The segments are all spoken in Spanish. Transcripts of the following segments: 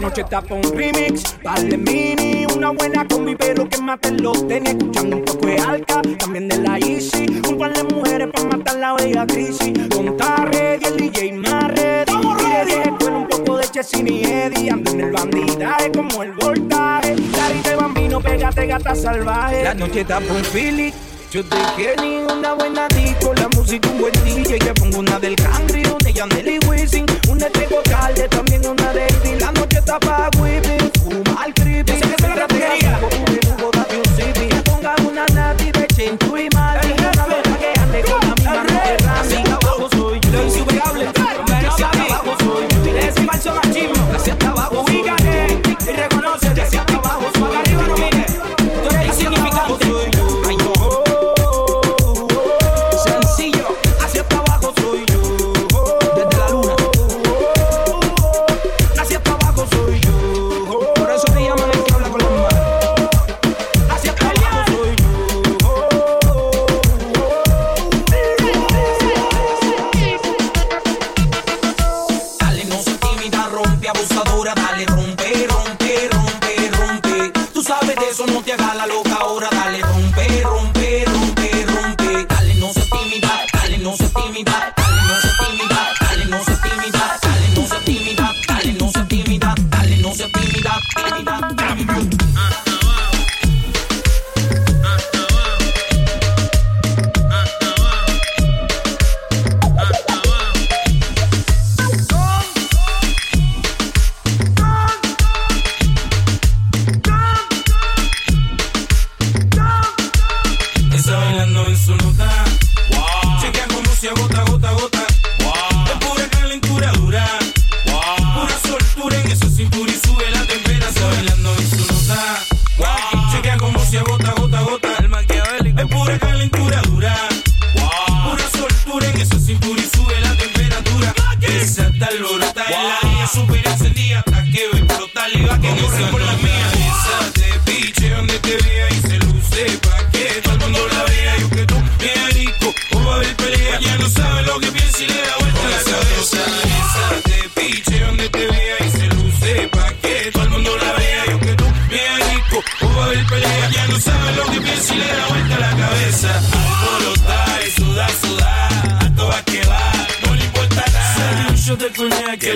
La noche tapa un remix, vale mini, una buena combi, pero que maten los tenis. Escuchando un poco de alca, también de la Easy. Un par de mujeres para matar la bella crisis. Conta ready, el DJ más ready. Con un poco de Chesini Eddie. Ando en el bandidaje como el voltaje. Carita de bambino, pégate gata salvaje. La noche tapa un Philly. Yo te quiero una buena disco, la música un buen DJ Yo pongo una del country, una de Yandel y Wisin Una de Bocal, también una de Eddie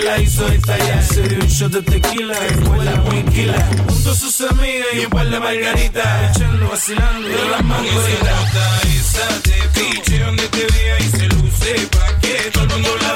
tranquila hizo estallar. Se dio un shot de tequila, escuela muy quila. Junto a sus amigas y un par de margaritas. Echando, vacilando de las mangueritas. Esa de piche donde te vea y se luce pa' que todo el mundo la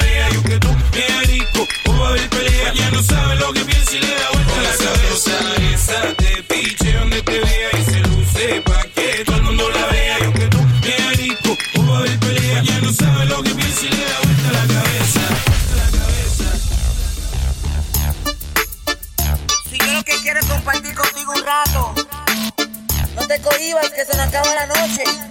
Okay.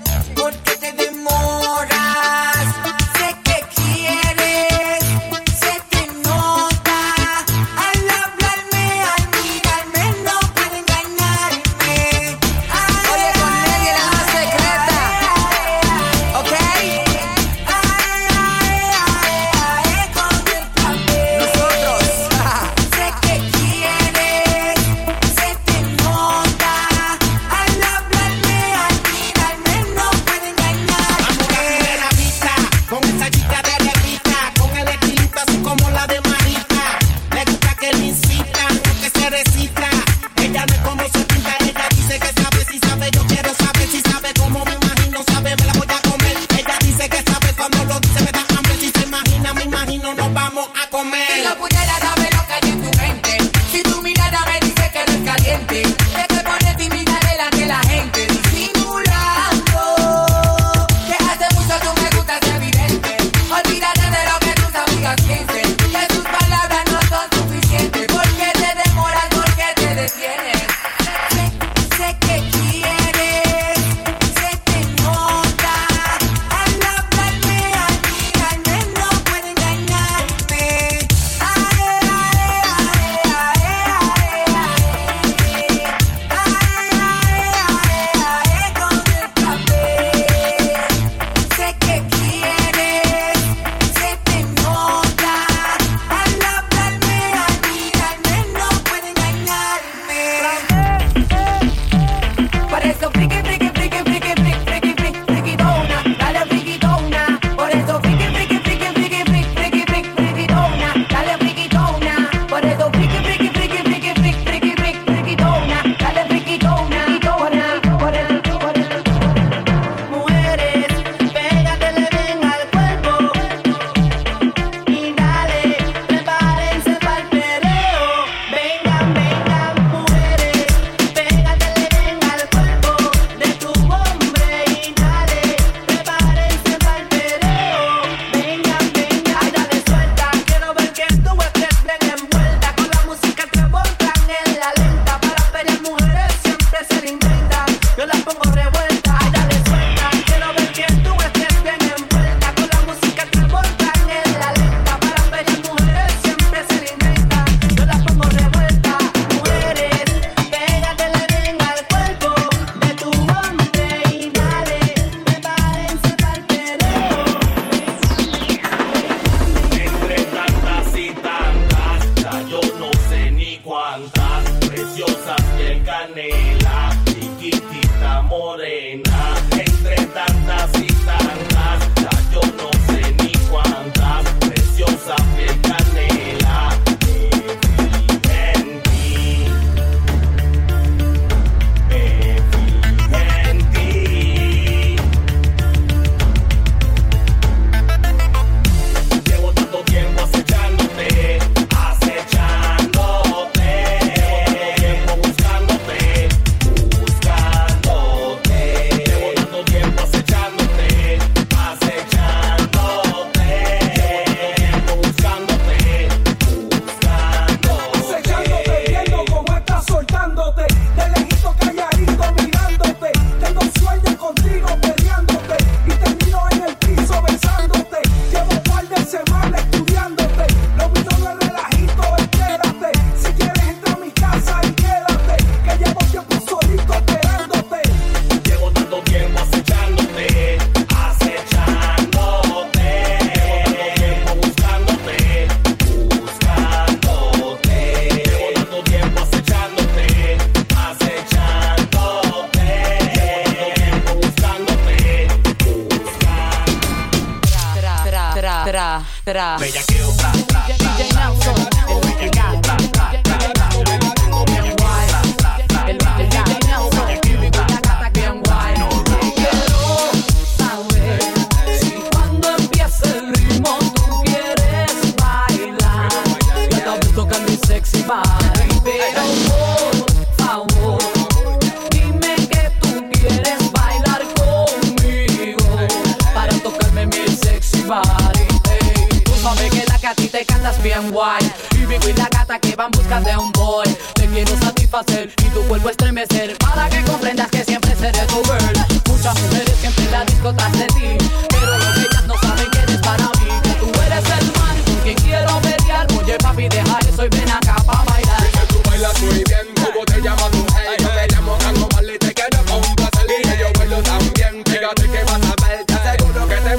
没呀。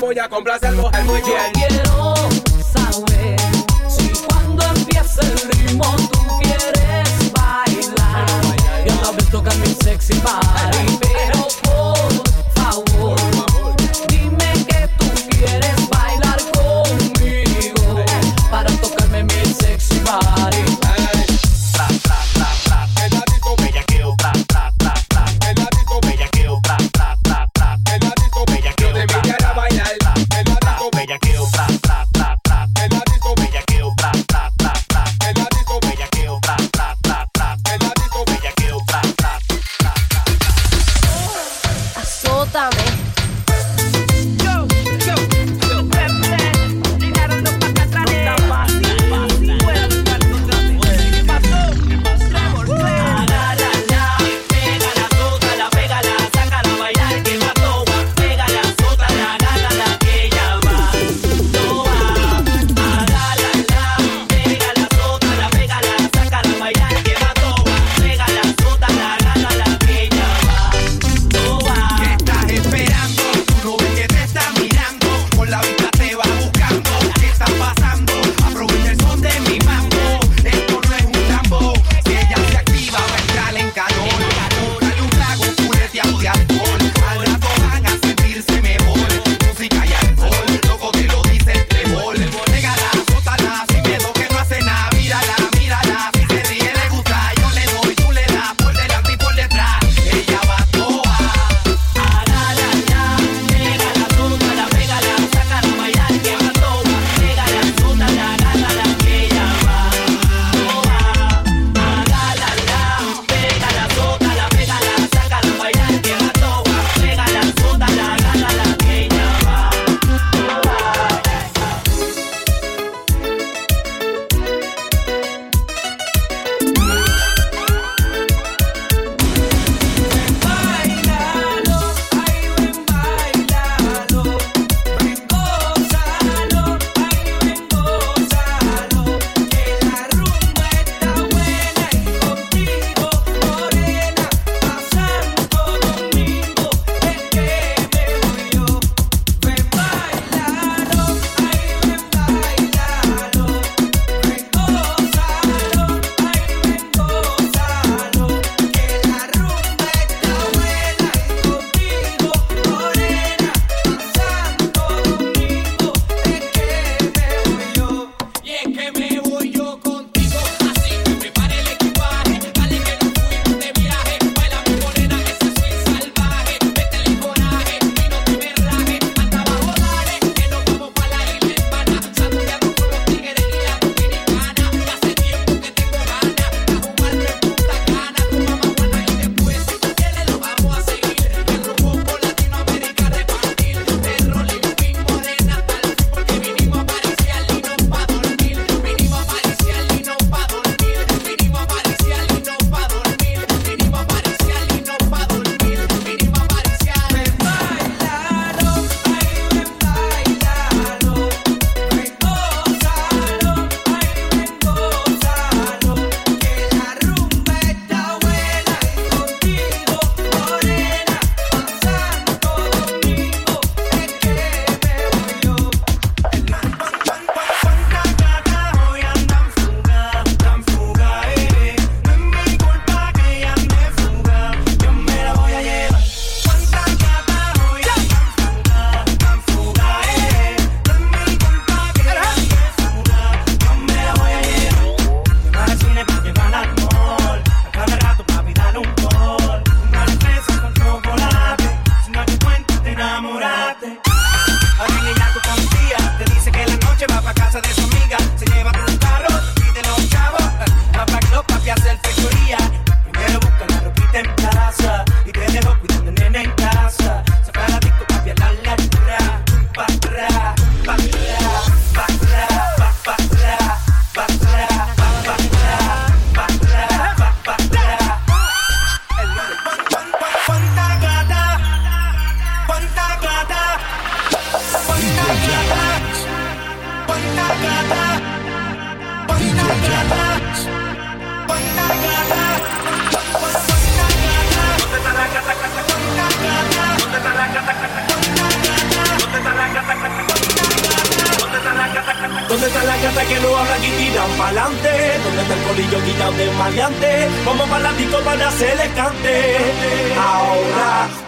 Voy a complacer, mujer, muy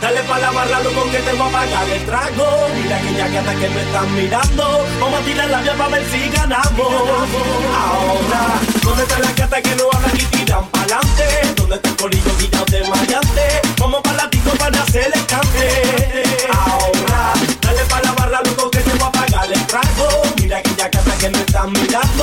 Dale pa' la barra, loco, que te voy a pagar el trago. Mira que ya que hasta que me están mirando. Vamos a tirar la vía para ver si ganamos. Ahora, ¿dónde están las gatas que no hablan y tiran pa'lante? ¿Dónde está el colillo guillado de mayante? Vamos pa' la disco para hacer el cante. Ahora, dale pa' la barra, loco, que te voy a pagar el trago. Mira que ya que hasta que me están mirando.